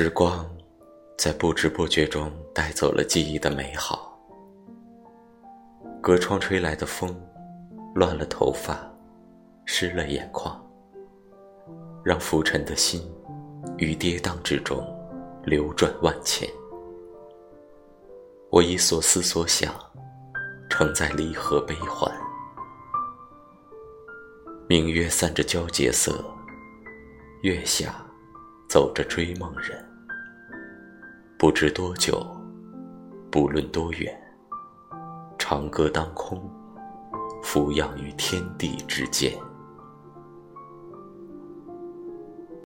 时光在不知不觉中带走了记忆的美好，隔窗吹来的风，乱了头发，湿了眼眶，让浮沉的心于跌宕之中流转万千。我以所思所想承载离合悲欢，明月散着皎洁色，月下。走着追梦人，不知多久，不论多远，长歌当空，俯仰于天地之间。